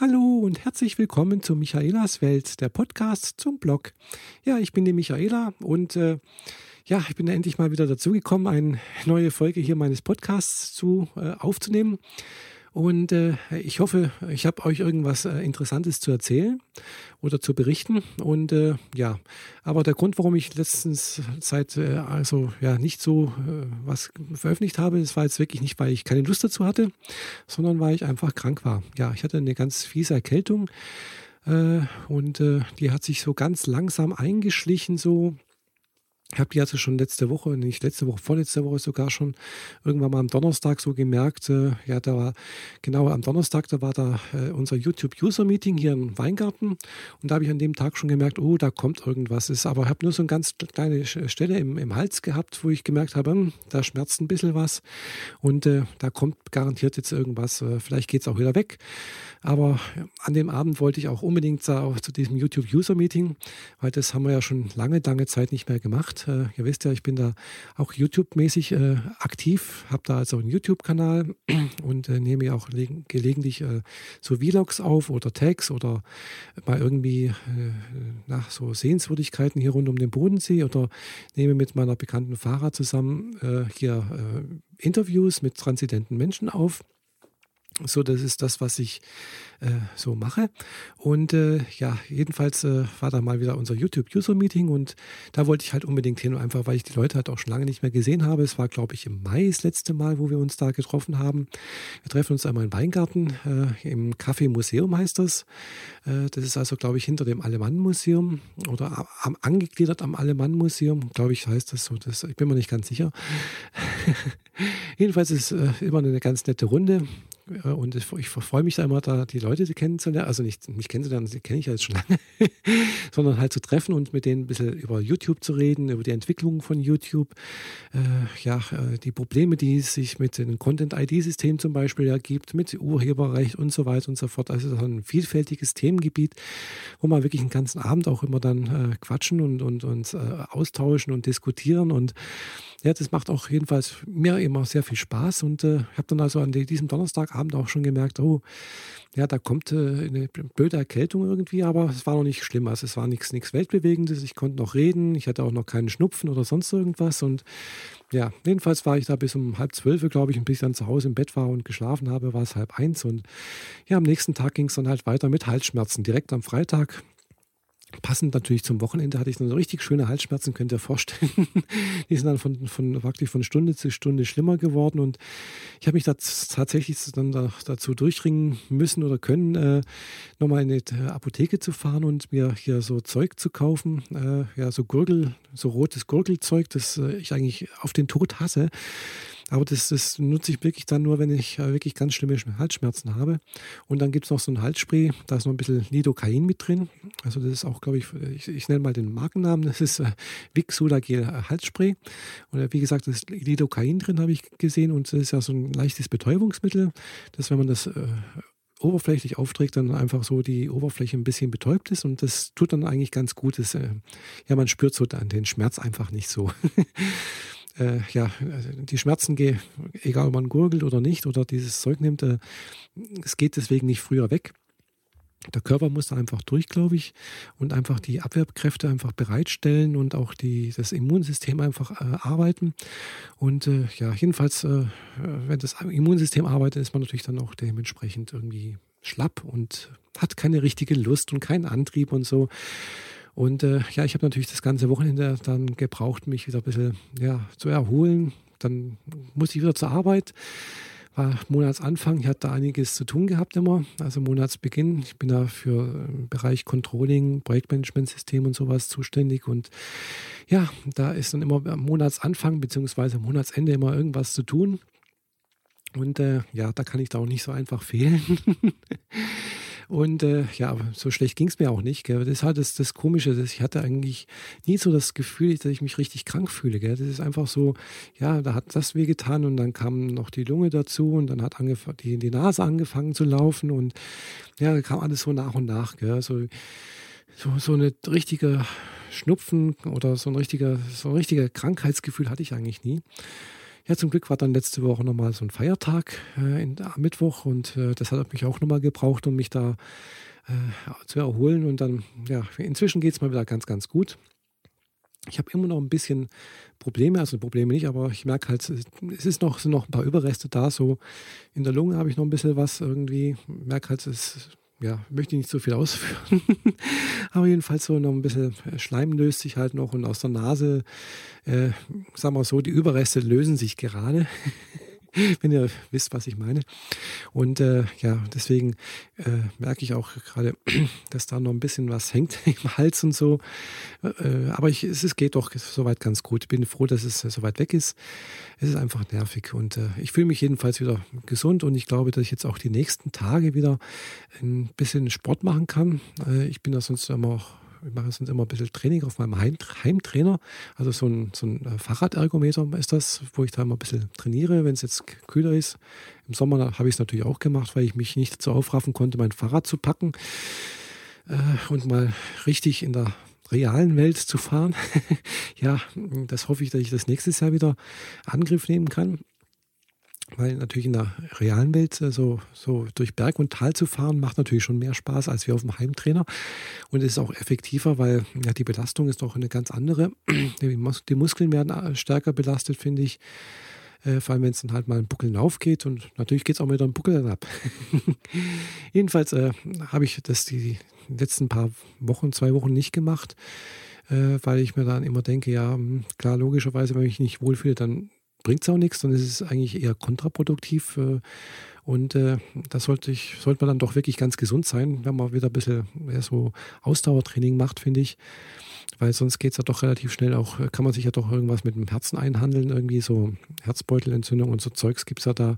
Hallo und herzlich willkommen zu Michaelas Welt, der Podcast zum Blog. Ja, ich bin die Michaela und äh, ja, ich bin endlich mal wieder dazugekommen, eine neue Folge hier meines Podcasts zu äh, aufzunehmen. Und äh, ich hoffe, ich habe euch irgendwas äh, Interessantes zu erzählen oder zu berichten. Und äh, ja, aber der Grund, warum ich letztens seit äh, also ja nicht so äh, was veröffentlicht habe, das war jetzt wirklich nicht, weil ich keine Lust dazu hatte, sondern weil ich einfach krank war. Ja, ich hatte eine ganz fiese Erkältung äh, und die hat sich so ganz langsam eingeschlichen, so ich habe die also schon letzte Woche, nicht letzte Woche, vorletzte Woche sogar schon irgendwann mal am Donnerstag so gemerkt. Äh, ja, da war genau am Donnerstag, da war da äh, unser YouTube-User-Meeting hier im Weingarten. Und da habe ich an dem Tag schon gemerkt, oh, da kommt irgendwas. Ist, aber ich habe nur so eine ganz kleine Stelle im, im Hals gehabt, wo ich gemerkt habe, hm, da schmerzt ein bisschen was. Und äh, da kommt garantiert jetzt irgendwas. Äh, vielleicht geht es auch wieder weg. Aber an dem Abend wollte ich auch unbedingt auch zu diesem YouTube-User-Meeting, weil das haben wir ja schon lange, lange Zeit nicht mehr gemacht. Äh, ihr wisst ja, ich bin da auch YouTube-mäßig äh, aktiv, habe da also einen YouTube-Kanal und äh, nehme auch gelegentlich äh, so Vlogs auf oder Tags oder mal irgendwie äh, nach so Sehenswürdigkeiten hier rund um den Bodensee oder nehme mit meiner bekannten Fahrer zusammen äh, hier Interviews mit transidenten Menschen auf. So, das ist das, was ich äh, so mache. Und äh, ja, jedenfalls äh, war da mal wieder unser YouTube-User-Meeting und da wollte ich halt unbedingt hin, einfach weil ich die Leute halt auch schon lange nicht mehr gesehen habe. Es war, glaube ich, im Mai das letzte Mal, wo wir uns da getroffen haben. Wir treffen uns einmal im Weingarten, äh, im Café Museum heißt das. Äh, das ist also, glaube ich, hinter dem Alemann-Museum oder am, angegliedert am Alemann-Museum, glaube ich, heißt das so. Das, ich bin mir nicht ganz sicher. Jedenfalls ist äh, immer eine ganz nette Runde. Und ich, ich freue mich da immer, da die Leute kennenzulernen. Also nicht mich kennenzulernen, die kenne ich ja jetzt schon lange, sondern halt zu treffen und mit denen ein bisschen über YouTube zu reden, über die Entwicklung von YouTube. Äh, ja, äh, die Probleme, die es sich mit dem Content-ID-System zum Beispiel ergibt, mit Urheberrecht und so weiter und so fort. Also ein vielfältiges Themengebiet, wo man wirklich einen ganzen Abend auch immer dann äh, quatschen und, und uns äh, austauschen und diskutieren und ja, das macht auch jedenfalls mir immer sehr viel Spaß und äh, habe dann also an diesem Donnerstagabend auch schon gemerkt, oh, ja, da kommt äh, eine blöde Erkältung irgendwie, aber es war noch nicht schlimm. Also es war nichts nichts Weltbewegendes. Ich konnte noch reden, ich hatte auch noch keinen Schnupfen oder sonst irgendwas und ja, jedenfalls war ich da bis um halb zwölf, glaube ich, und bis ich dann zu Hause im Bett war und geschlafen habe, war es halb eins und ja, am nächsten Tag ging es dann halt weiter mit Halsschmerzen. Direkt am Freitag Passend natürlich zum Wochenende hatte ich dann so richtig schöne Halsschmerzen, könnt ihr vorstellen. Die sind dann von, von wirklich von Stunde zu Stunde schlimmer geworden und ich habe mich tatsächlich dann da, dazu durchringen müssen oder können, äh, nochmal in die Apotheke zu fahren und mir hier so Zeug zu kaufen. Äh, ja, so Gurgel, so rotes Gurgelzeug, das äh, ich eigentlich auf den Tod hasse. Aber das, das nutze ich wirklich dann nur, wenn ich äh, wirklich ganz schlimme Halsschmerzen habe. Und dann gibt es noch so ein Halsspray, da ist noch ein bisschen Lidocain mit drin. Also das ist auch, glaube ich, ich, ich, nenne mal den Markennamen, das ist äh, Sudagel äh, Halsspray. Und äh, wie gesagt, das ist Lidocain drin, habe ich gesehen. Und das ist ja so ein leichtes Betäubungsmittel, dass wenn man das äh, oberflächlich aufträgt, dann einfach so die Oberfläche ein bisschen betäubt ist und das tut dann eigentlich ganz gut. Das, äh, ja, man spürt so dann den Schmerz einfach nicht so. äh, ja, die Schmerzen, egal ob man gurgelt oder nicht oder dieses Zeug nimmt, äh, es geht deswegen nicht früher weg. Der Körper muss da einfach durch, glaube ich, und einfach die Abwehrkräfte einfach bereitstellen und auch die, das Immunsystem einfach äh, arbeiten. Und äh, ja, jedenfalls, äh, wenn das Immunsystem arbeitet, ist man natürlich dann auch dementsprechend irgendwie schlapp und hat keine richtige Lust und keinen Antrieb und so. Und äh, ja, ich habe natürlich das ganze Wochenende dann gebraucht, mich wieder ein bisschen ja, zu erholen. Dann musste ich wieder zur Arbeit. War Monatsanfang, ich hatte da einiges zu tun gehabt immer. Also Monatsbeginn. Ich bin da für den Bereich Controlling, Projektmanagementsystem und sowas zuständig. Und ja, da ist dann immer am Monatsanfang bzw. Monatsende immer irgendwas zu tun. Und äh, ja, da kann ich da auch nicht so einfach fehlen. Und äh, ja, so schlecht ging es mir auch nicht. Gell? Das halt das, das Komische. Dass ich hatte eigentlich nie so das Gefühl, dass ich mich richtig krank fühle. Gell? Das ist einfach so, ja, da hat das wehgetan und dann kam noch die Lunge dazu und dann hat die, die Nase angefangen zu laufen und ja, da kam alles so nach und nach. Gell? So, so, so eine richtige Schnupfen oder so ein richtiger, so ein richtiger Krankheitsgefühl hatte ich eigentlich nie. Ja, zum Glück war dann letzte Woche nochmal so ein Feiertag äh, in, am Mittwoch und äh, das hat mich auch nochmal gebraucht, um mich da äh, zu erholen. Und dann, ja, inzwischen geht es mal wieder ganz, ganz gut. Ich habe immer noch ein bisschen Probleme, also Probleme nicht, aber ich merke halt, es ist noch, sind noch ein paar Überreste da. So in der Lunge habe ich noch ein bisschen was irgendwie. Merke halt, es ja, möchte ich nicht so viel ausführen. aber jedenfalls so noch ein bisschen Schleim löst sich halt noch und aus der Nase, äh, sagen wir so, die Überreste lösen sich gerade. wenn ihr wisst, was ich meine. Und äh, ja, deswegen äh, merke ich auch gerade, dass da noch ein bisschen was hängt im Hals und so. Äh, aber ich, es, es geht doch soweit ganz gut. Ich bin froh, dass es soweit weg ist. Es ist einfach nervig und äh, ich fühle mich jedenfalls wieder gesund und ich glaube, dass ich jetzt auch die nächsten Tage wieder ein bisschen Sport machen kann. Äh, ich bin da sonst immer auch ich mache sonst immer ein bisschen Training auf meinem Heim, Heimtrainer. Also so ein, so ein äh, Fahrradergometer ist das, wo ich da immer ein bisschen trainiere, wenn es jetzt kühler ist. Im Sommer habe ich es natürlich auch gemacht, weil ich mich nicht dazu aufraffen konnte, mein Fahrrad zu packen äh, und mal richtig in der realen Welt zu fahren. ja, das hoffe ich, dass ich das nächstes Jahr wieder Angriff nehmen kann weil natürlich in der realen Welt äh, so, so durch Berg und Tal zu fahren, macht natürlich schon mehr Spaß als wir auf dem Heimtrainer. Und es ist auch effektiver, weil ja, die Belastung ist doch eine ganz andere. Die, Muskeln werden äh, stärker belastet, finde ich. Äh, vor allem, wenn es dann halt mal einen Buckel aufgeht und natürlich geht es auch wieder einen Buckel dann ab. Jedenfalls äh, habe ich das die letzten paar Wochen, zwei Wochen nicht gemacht, äh, weil ich mir dann immer denke, ja, hm, klar, logischerweise, wenn ich mich nicht wohlfühle, dann bringt es auch nichts, sondern es ist eigentlich eher kontraproduktiv. Äh, und äh, da sollte sollte man dann doch wirklich ganz gesund sein, wenn man wieder ein bisschen ja, so Ausdauertraining macht, finde ich. Weil sonst geht es ja doch relativ schnell auch, kann man sich ja doch irgendwas mit dem Herzen einhandeln, irgendwie so Herzbeutelentzündung und so Zeugs gibt es ja da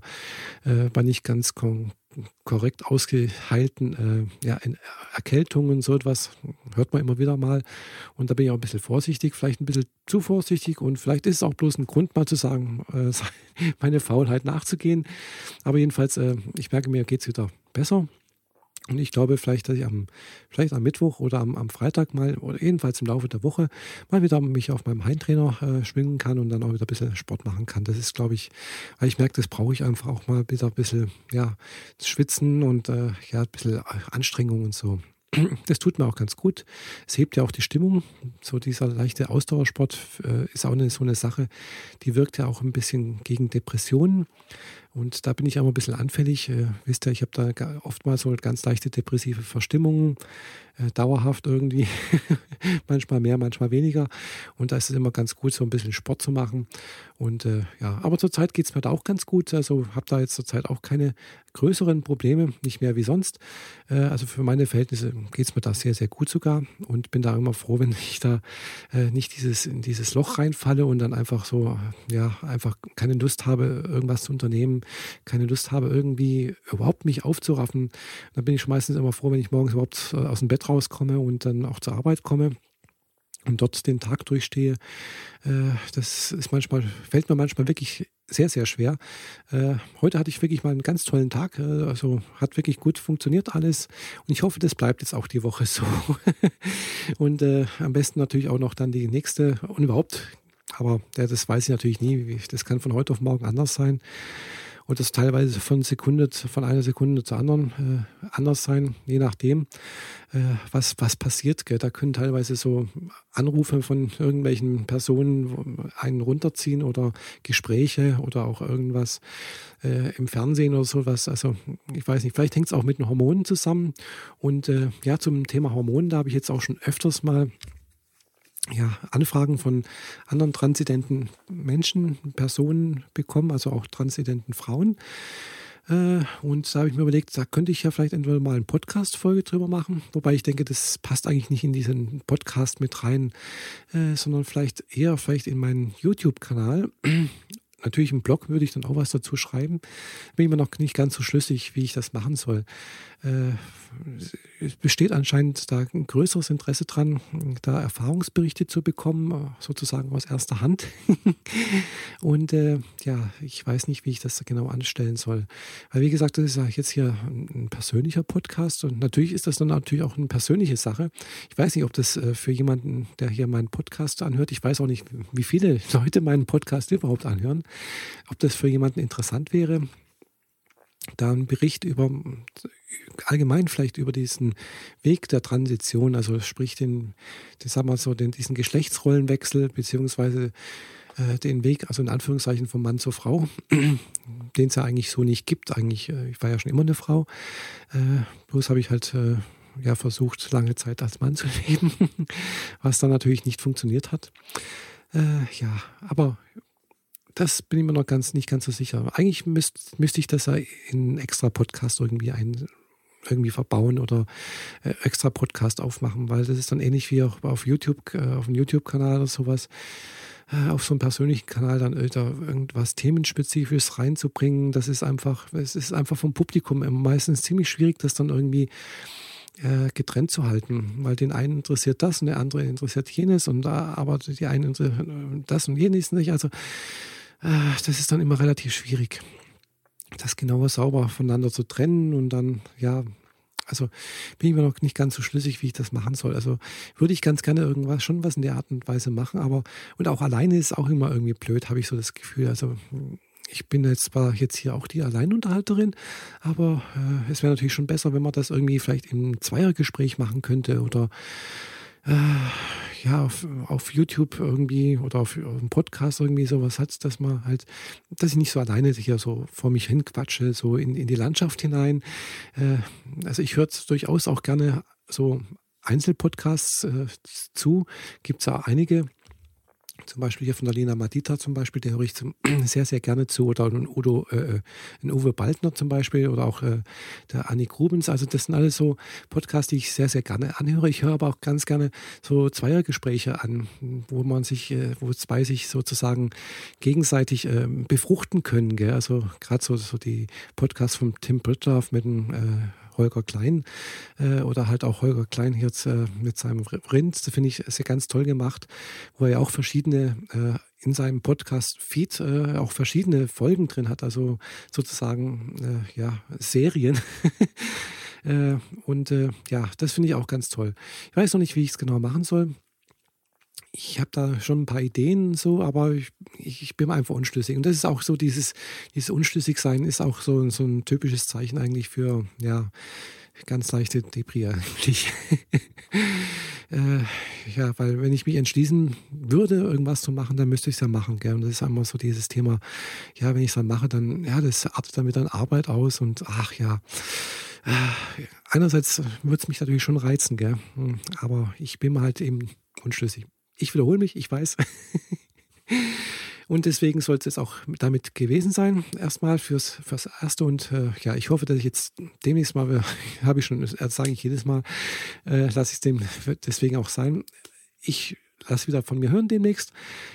äh, bei nicht ganz korrekt ausgeheilten äh, ja, Erkältungen, so etwas hört man immer wieder mal. Und da bin ich auch ein bisschen vorsichtig, vielleicht ein bisschen zu vorsichtig und vielleicht ist es auch bloß ein Grund, mal zu sagen, meine Faulheit nachzugehen. Aber jedenfalls, äh, ich merke mir, geht es wieder besser. Und ich glaube vielleicht, dass ich am, vielleicht am Mittwoch oder am, am Freitag mal oder jedenfalls im Laufe der Woche mal wieder mich auf meinem Heimtrainer äh, schwingen kann und dann auch wieder ein bisschen Sport machen kann. Das ist, glaube ich, weil ich merke, das brauche ich einfach auch mal wieder ein bisschen, ja, schwitzen und äh, ja, ein bisschen Anstrengung und so. Das tut mir auch ganz gut. Es hebt ja auch die Stimmung. So dieser leichte Ausdauersport äh, ist auch eine, so eine Sache, die wirkt ja auch ein bisschen gegen Depressionen. Und da bin ich auch ein bisschen anfällig. Äh, wisst ihr, ich habe da oftmals so ganz leichte depressive Verstimmungen, äh, dauerhaft irgendwie. manchmal mehr, manchmal weniger. Und da ist es immer ganz gut, so ein bisschen Sport zu machen. Und äh, ja, aber zurzeit geht es mir da auch ganz gut. Also habe da jetzt zurzeit auch keine größeren Probleme, nicht mehr wie sonst. Äh, also für meine Verhältnisse geht es mir da sehr, sehr gut sogar. Und bin da immer froh, wenn ich da äh, nicht dieses, in dieses Loch reinfalle und dann einfach so, ja, einfach keine Lust habe, irgendwas zu unternehmen keine Lust habe, irgendwie überhaupt mich aufzuraffen, dann bin ich meistens immer froh, wenn ich morgens überhaupt äh, aus dem Bett rauskomme und dann auch zur Arbeit komme und dort den Tag durchstehe. Äh, das ist manchmal, fällt mir manchmal wirklich sehr, sehr schwer. Äh, heute hatte ich wirklich mal einen ganz tollen Tag. Also hat wirklich gut funktioniert alles. Und ich hoffe, das bleibt jetzt auch die Woche so. und am besten natürlich auch noch dann die nächste und überhaupt. Aber das weiß ich natürlich nie. Das kann von heute auf morgen anders sein und das teilweise von Sekunde, von einer Sekunde zur anderen äh, anders sein, je nachdem, äh, was, was passiert. Gell? Da können teilweise so Anrufe von irgendwelchen Personen einen runterziehen oder Gespräche oder auch irgendwas äh, im Fernsehen oder sowas. Also ich weiß nicht, vielleicht hängt es auch mit den Hormonen zusammen. Und äh, ja, zum Thema Hormonen, da habe ich jetzt auch schon öfters mal ja, Anfragen von anderen transidenten Menschen, Personen bekommen, also auch transidenten Frauen. Äh, und da habe ich mir überlegt, da könnte ich ja vielleicht entweder mal eine Podcast-Folge drüber machen, wobei ich denke, das passt eigentlich nicht in diesen Podcast mit rein, äh, sondern vielleicht eher vielleicht in meinen YouTube-Kanal Natürlich im Blog würde ich dann auch was dazu schreiben. Bin ich mir noch nicht ganz so schlüssig, wie ich das machen soll. Äh, besteht anscheinend da ein größeres Interesse dran, da Erfahrungsberichte zu bekommen, sozusagen aus erster Hand. und äh, ja, ich weiß nicht, wie ich das genau anstellen soll. Weil wie gesagt, das ist ja jetzt hier ein persönlicher Podcast und natürlich ist das dann natürlich auch eine persönliche Sache. Ich weiß nicht, ob das äh, für jemanden, der hier meinen Podcast anhört, ich weiß auch nicht, wie viele Leute meinen Podcast überhaupt anhören. ob das für jemanden interessant wäre, da ein Bericht über allgemein vielleicht über diesen Weg der Transition, also sprich den, den sagen wir so, den, diesen Geschlechtsrollenwechsel, beziehungsweise äh, den Weg, also in Anführungszeichen von Mann zur Frau, den es ja eigentlich so nicht gibt. Eigentlich, äh, ich war ja schon immer eine Frau. Äh, bloß habe ich halt äh, ja versucht, lange Zeit als Mann zu leben, was dann natürlich nicht funktioniert hat. Äh, ja, aber das bin ich mir noch ganz nicht ganz so sicher. Eigentlich müsste müsst ich das ja in einen extra Podcast irgendwie ein, irgendwie verbauen oder äh, extra Podcast aufmachen, weil das ist dann ähnlich wie auch auf YouTube, äh, auf dem YouTube-Kanal oder sowas, äh, auf so einem persönlichen Kanal dann da irgendwas Themenspezifisches reinzubringen. Das ist einfach, es ist einfach vom Publikum meistens ziemlich schwierig, das dann irgendwie äh, getrennt zu halten, weil den einen interessiert das und der andere interessiert jenes und da aber die einen interessiert das und jenes nicht. Also äh, das ist dann immer relativ schwierig, das genauer sauber voneinander zu trennen und dann, ja, also bin ich mir noch nicht ganz so schlüssig, wie ich das machen soll. Also würde ich ganz gerne irgendwas, schon was in der Art und Weise machen, aber und auch alleine ist auch immer irgendwie blöd, habe ich so das Gefühl. Also ich bin jetzt zwar jetzt hier auch die Alleinunterhalterin, aber äh, es wäre natürlich schon besser, wenn man das irgendwie vielleicht im Zweiergespräch machen könnte oder ja, auf, auf YouTube irgendwie oder auf, auf einem Podcast irgendwie sowas hat, dass man halt, dass ich nicht so alleine hier so vor mich hin quatsche, so in, in die Landschaft hinein. Äh, also ich höre durchaus auch gerne so Einzelpodcasts äh, zu. Gibt es ja einige zum Beispiel hier von der Lena Madita zum Beispiel, der höre ich zum, sehr, sehr gerne zu. Oder ein, Udo, äh, ein Uwe Baldner zum Beispiel oder auch äh, der Annik Rubens. Also das sind alles so Podcasts, die ich sehr, sehr gerne anhöre. Ich höre aber auch ganz gerne so Zweiergespräche an, wo man sich, äh, wo zwei sich sozusagen gegenseitig äh, befruchten können. Gell? Also gerade so, so die Podcasts von Tim Britthoff mit dem äh, Holger Klein äh, oder halt auch Holger Klein jetzt äh, mit seinem Rind. Das finde ich sehr ganz toll gemacht, wo er ja auch verschiedene äh, in seinem Podcast-Feed äh, auch verschiedene Folgen drin hat, also sozusagen äh, ja Serien. Äh, und ja, das finde ich auch ganz toll. Ich weiß noch nicht, wie ich es genau machen soll ich habe da schon ein paar Ideen so, aber ich, ich, bin einfach unschlüssig. Und das ist auch so, dieses, dieses Unschlüssigsein ist auch so, so ein typisches Zeichen eigentlich für, ja, ganz leichte Depri eigentlich. äh, ja, weil wenn ich mich entschließen würde, irgendwas zu machen, dann müsste ich es ja machen. Gell? Und das ist einmal so dieses Thema, ja, wenn ich es dann mache, dann, ja, das artet dann dann Arbeit aus und ach ja. Äh, einerseits würde es mich natürlich schon reizen, gell? Hm, aber ich bin halt eben unschlüssig. Ich wiederhole mich, ich weiß. Und deswegen soll es auch damit gewesen sein, erstmal fürs, fürs Erste. Und äh, ja, ich hoffe, dass ich jetzt demnächst mal, habe ich schon, das sage ich jedes Mal, äh, lasse ich es dem deswegen auch sein. Ich lasse wieder von mir hören demnächst.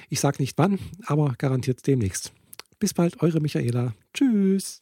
Ich sage nicht wann, aber garantiert demnächst. Bis bald, eure Michaela. Tschüss.